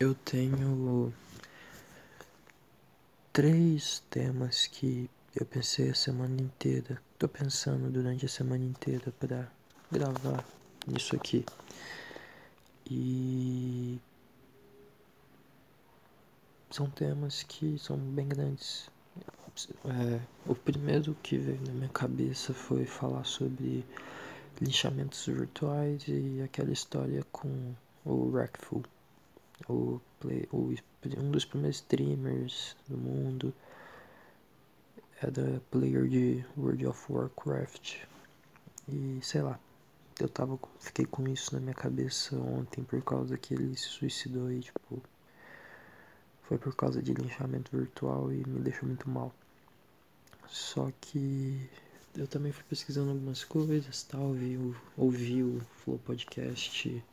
eu tenho três temas que eu pensei a semana inteira. Tô pensando durante a semana inteira para gravar isso aqui. E são temas que são bem grandes. É, o primeiro que veio na minha cabeça foi falar sobre linchamentos virtuais e aquela história com o Rackful, o, play, o um dos primeiros streamers do mundo, é da player de World of Warcraft. E sei lá, eu tava, fiquei com isso na minha cabeça ontem por causa que ele se suicidou e tipo foi por causa de linchamento virtual e me deixou muito mal. Só que eu também fui pesquisando algumas coisas, tal, eu ouvi o Flow Podcast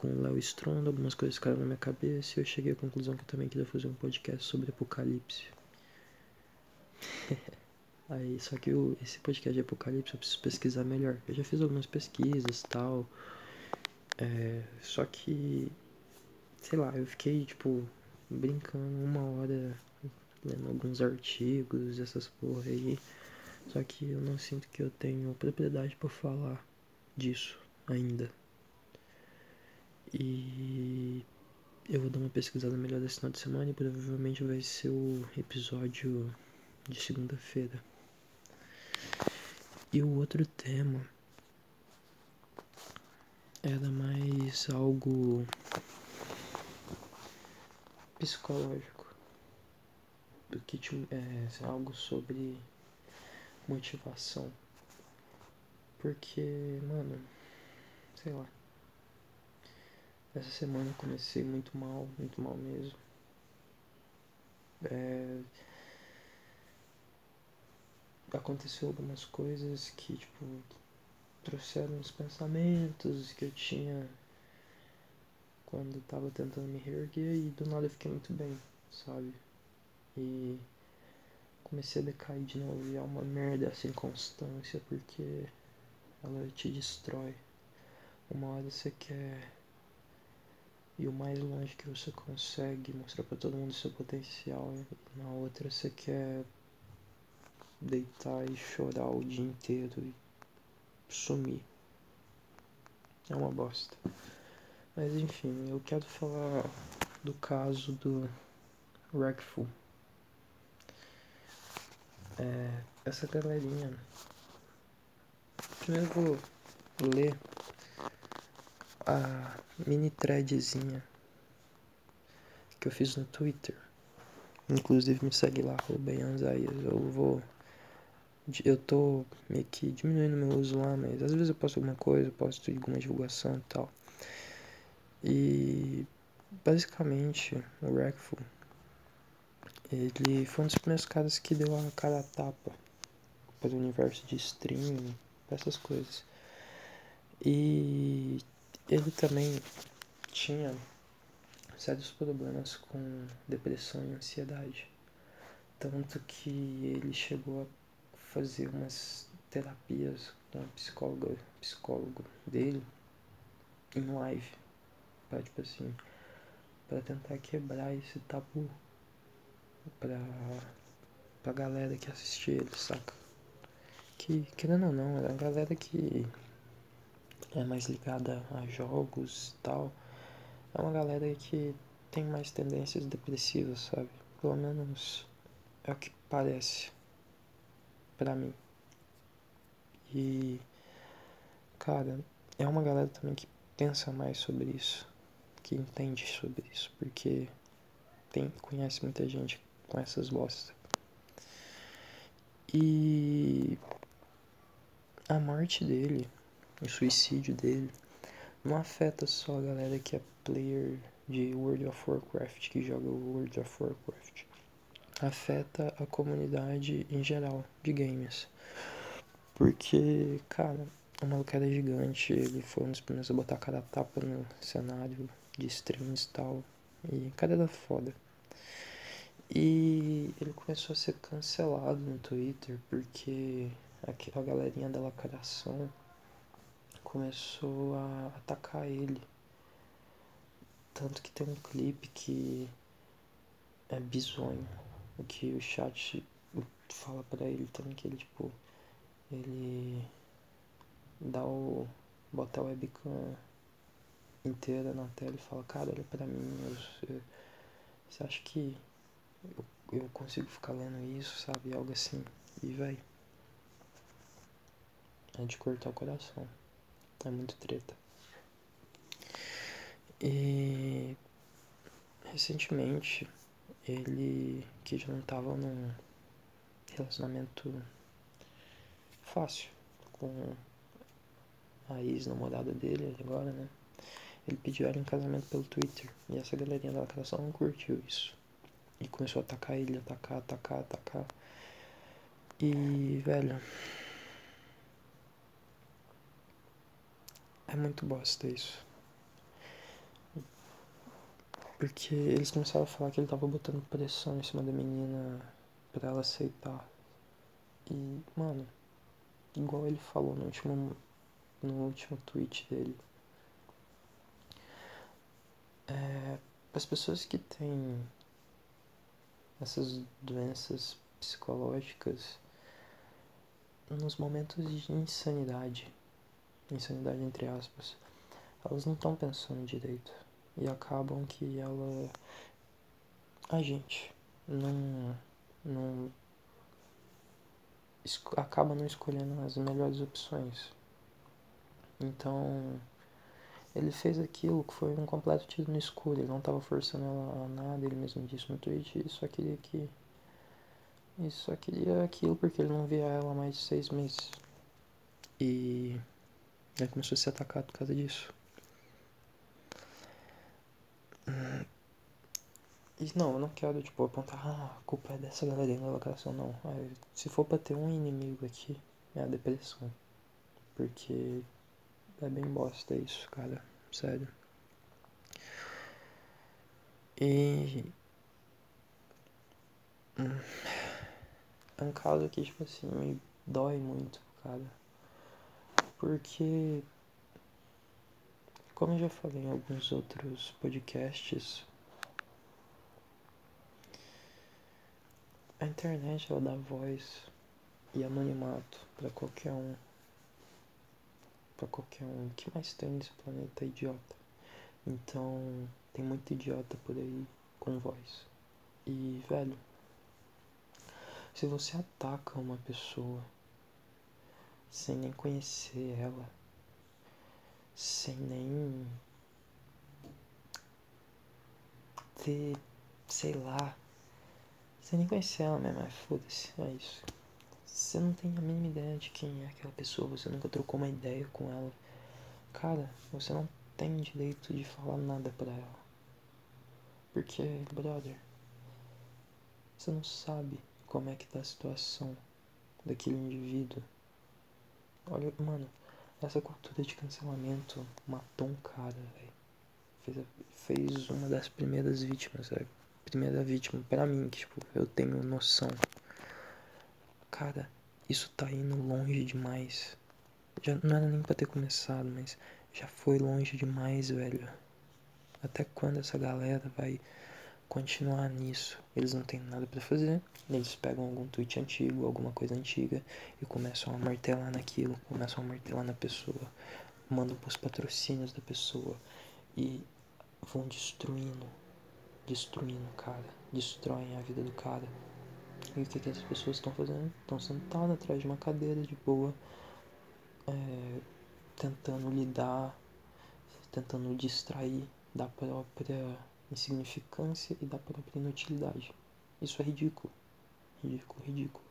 com o Léo Stronda, algumas coisas ficaram na minha cabeça e eu cheguei à conclusão que eu também queria fazer um podcast sobre Apocalipse. Aí, só que o, esse podcast de Apocalipse eu preciso pesquisar melhor. Eu já fiz algumas pesquisas tal. É, só que, sei lá, eu fiquei, tipo, brincando uma hora lendo alguns artigos, essas porra aí. Só que eu não sinto que eu tenho propriedade para falar disso ainda. E eu vou dar uma pesquisada melhor desse final de semana e provavelmente vai ser o episódio de segunda-feira. E o outro tema era mais algo psicológico do que é, algo sobre motivação. Porque, mano, sei lá. Essa semana comecei muito mal, muito mal mesmo. É... Aconteceu algumas coisas que, tipo, trouxeram os pensamentos que eu tinha quando eu tava tentando me reerguer e do nada eu fiquei muito bem, sabe? E comecei a decair de novo e é uma merda essa inconstância porque ela te destrói. Uma hora você quer e o mais longe que você consegue mostrar para todo mundo seu potencial. Na outra você quer deitar e chorar o dia inteiro e sumir. É uma bosta. Mas enfim, eu quero falar do caso do Rackful. É, essa galerinha. Primeiro eu vou ler a mini threadzinha que eu fiz no Twitter. Inclusive me segue lá, Anzaias. Eu vou. Eu tô meio que diminuindo meu uso lá, mas às vezes eu posto alguma coisa, posto alguma divulgação e tal. E basicamente o Rackful ele foi um dos primeiros caras que deu a cara a tapa para o universo de streaming, essas coisas. E ele também tinha sérios problemas com depressão e ansiedade. Tanto que ele chegou a fazer umas terapias com a psicóloga, psicólogo dele em live. Pra, tipo assim, pra tentar quebrar esse tabu pra, pra galera que assistia ele, saca? Que, querendo ou não, era a galera que é mais ligada a jogos e tal, é uma galera que tem mais tendências depressivas, sabe? Pelo menos é o que parece pra mim. E, cara, é uma galera também que pensa mais sobre isso, que entende sobre isso, porque tem, conhece muita gente com essas bostas. E a morte dele o suicídio dele não afeta só a galera que é player de World of Warcraft, que joga World of Warcraft. Afeta a comunidade em geral de games. Porque, cara, o maluco era gigante, ele foi um dos primeiros a botar a cara a tapa no cenário de streams e tal. E o cara foda. E ele começou a ser cancelado no Twitter porque a galerinha da lacração começou a atacar ele. Tanto que tem um clipe que é bizonho. O que o chat fala pra ele também que ele tipo. Ele dá o. bota a webcam inteira na tela e fala, cara, olha pra mim, eu, você acha que eu, eu consigo ficar lendo isso, sabe? Algo assim. E vai. É de cortar o coração. É muito treta. E recentemente ele que já não tava num relacionamento fácil com a ex-namorada dele agora, né? Ele pediu ela em casamento pelo Twitter. E essa galerinha da lacração não curtiu isso. E começou a atacar ele, atacar, atacar, atacar. E, velho. É muito bosta isso. Porque eles começaram a falar que ele tava botando pressão em cima da menina pra ela aceitar. E, mano, igual ele falou no último, no último tweet dele. É, as pessoas que têm essas doenças psicológicas nos momentos de insanidade, insanidade entre aspas, elas não estão pensando direito e acabam que ela a gente não não acaba não escolhendo as melhores opções. Então, ele fez aquilo que foi um completo tiro no escuro. Ele não estava forçando ela a nada, ele mesmo disse no tweet. Ele só queria que. Ele só queria aquilo porque ele não via ela há mais de seis meses. E. Ele começou a se atacar por causa disso. E não, eu não quero, tipo, apontar, ah, a culpa é dessa galera da locação, não. se for pra ter um inimigo aqui, é a depressão. Porque é bem bosta isso, cara. Sério. E. Hum, é um caso que, tipo assim, me dói muito, cara. Porque. Como eu já falei em alguns outros podcasts, a internet ela dá voz e anonimato para qualquer um para qualquer um. O que mais tem nesse planeta é idiota. Então, tem muito idiota por aí com voz. E, velho, se você ataca uma pessoa sem nem conhecer ela, sem nem ter, sei lá, sem nem conhecer ela mesmo, é foda-se, é isso. Você não tem a mínima ideia de quem é aquela pessoa, você nunca trocou uma ideia com ela. Cara, você não tem direito de falar nada pra ela. Porque, brother, você não sabe como é que tá a situação daquele indivíduo. Olha, mano, essa cultura de cancelamento matou um cara, velho. Fez, fez uma das primeiras vítimas, velho. Primeira vítima, pra mim, que, tipo, eu tenho noção cara, isso tá indo longe demais. Já não era nem pra ter começado, mas já foi longe demais, velho. Até quando essa galera vai continuar nisso? Eles não têm nada para fazer. Eles pegam algum tweet antigo, alguma coisa antiga e começam a martelar naquilo, começam a martelar na pessoa, mandam pros patrocínios da pessoa e vão destruindo, destruindo o cara, destroem a vida do cara. E o que, que as pessoas estão fazendo? Estão sentadas atrás de uma cadeira de boa, é, tentando lidar, tentando distrair da própria insignificância e da própria inutilidade. Isso é ridículo. Ridículo, ridículo.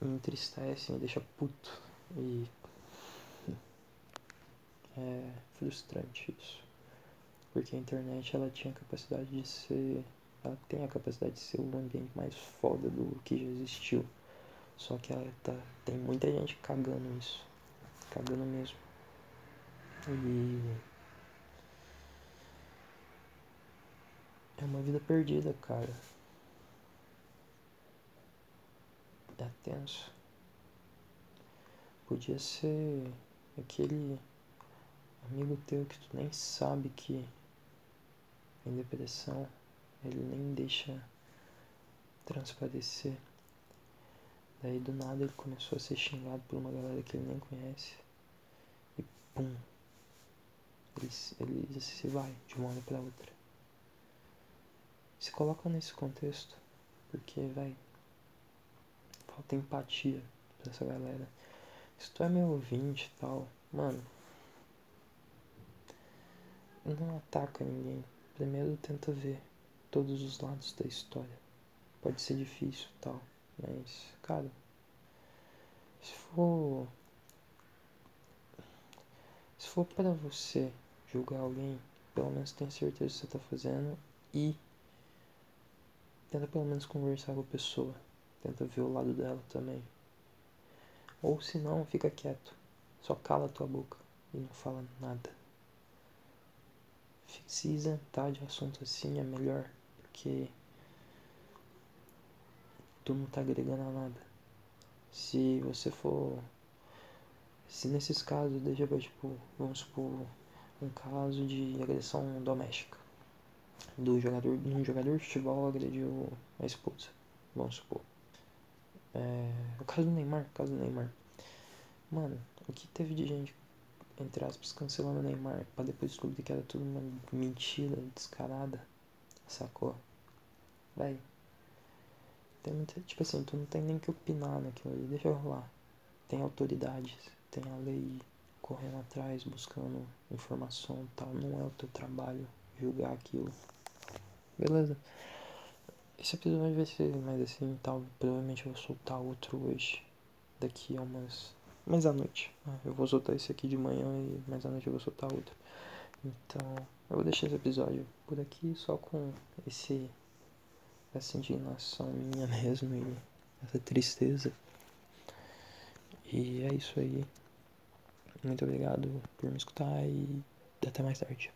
Me entristece, me deixa puto. E. É frustrante isso. Porque a internet ela tinha a capacidade de ser ela tem a capacidade de ser o ambiente mais foda do que já existiu. Só que ela tá, tem muita gente cagando isso. Cagando mesmo. E. É uma vida perdida, cara. É tenso. Podia ser aquele. amigo teu que tu nem sabe que em depressão, ele nem deixa transparecer. Daí do nada ele começou a ser xingado por uma galera que ele nem conhece. E pum. Ele, ele se vai de uma hora pra outra. Se coloca nesse contexto. Porque, vai falta empatia pra essa galera. Se tu é meu ouvinte e tal, mano. Não ataca ninguém. Primeiro tenta ver todos os lados da história. Pode ser difícil tal. Mas, cara, se for. Se for para você julgar alguém, pelo menos tenha certeza que você tá fazendo e tenta pelo menos conversar com a pessoa. Tenta ver o lado dela também. Ou se não, fica quieto. Só cala a tua boca e não fala nada. Se isentar de assunto assim é melhor, porque tu não tá agregando a nada. Se você for. Se nesses casos, deixa tipo, vamos supor, um caso de agressão doméstica. Do jogador, um jogador de futebol agrediu a esposa, vamos supor. É, o caso do Neymar, o caso do Neymar. Mano, o que teve de gente, entre aspas, cancelando o Neymar pra depois descobrir que era tudo uma mentira descarada, sacou? Vai, tem muita, tipo assim, tu não tem nem que opinar naquilo ali, deixa rolar. Tem autoridades, tem a lei correndo atrás, buscando informação tal. Não é o teu trabalho julgar aquilo. Beleza? Esse episódio vai ser mais assim tal. Provavelmente eu vou soltar outro hoje. Daqui a umas. Mais à noite. Né? Eu vou soltar esse aqui de manhã e mais à noite eu vou soltar outro. Então, eu vou deixar esse episódio por aqui só com esse essa indignação minha mesmo e essa tristeza. E é isso aí. Muito obrigado por me escutar e até mais tarde.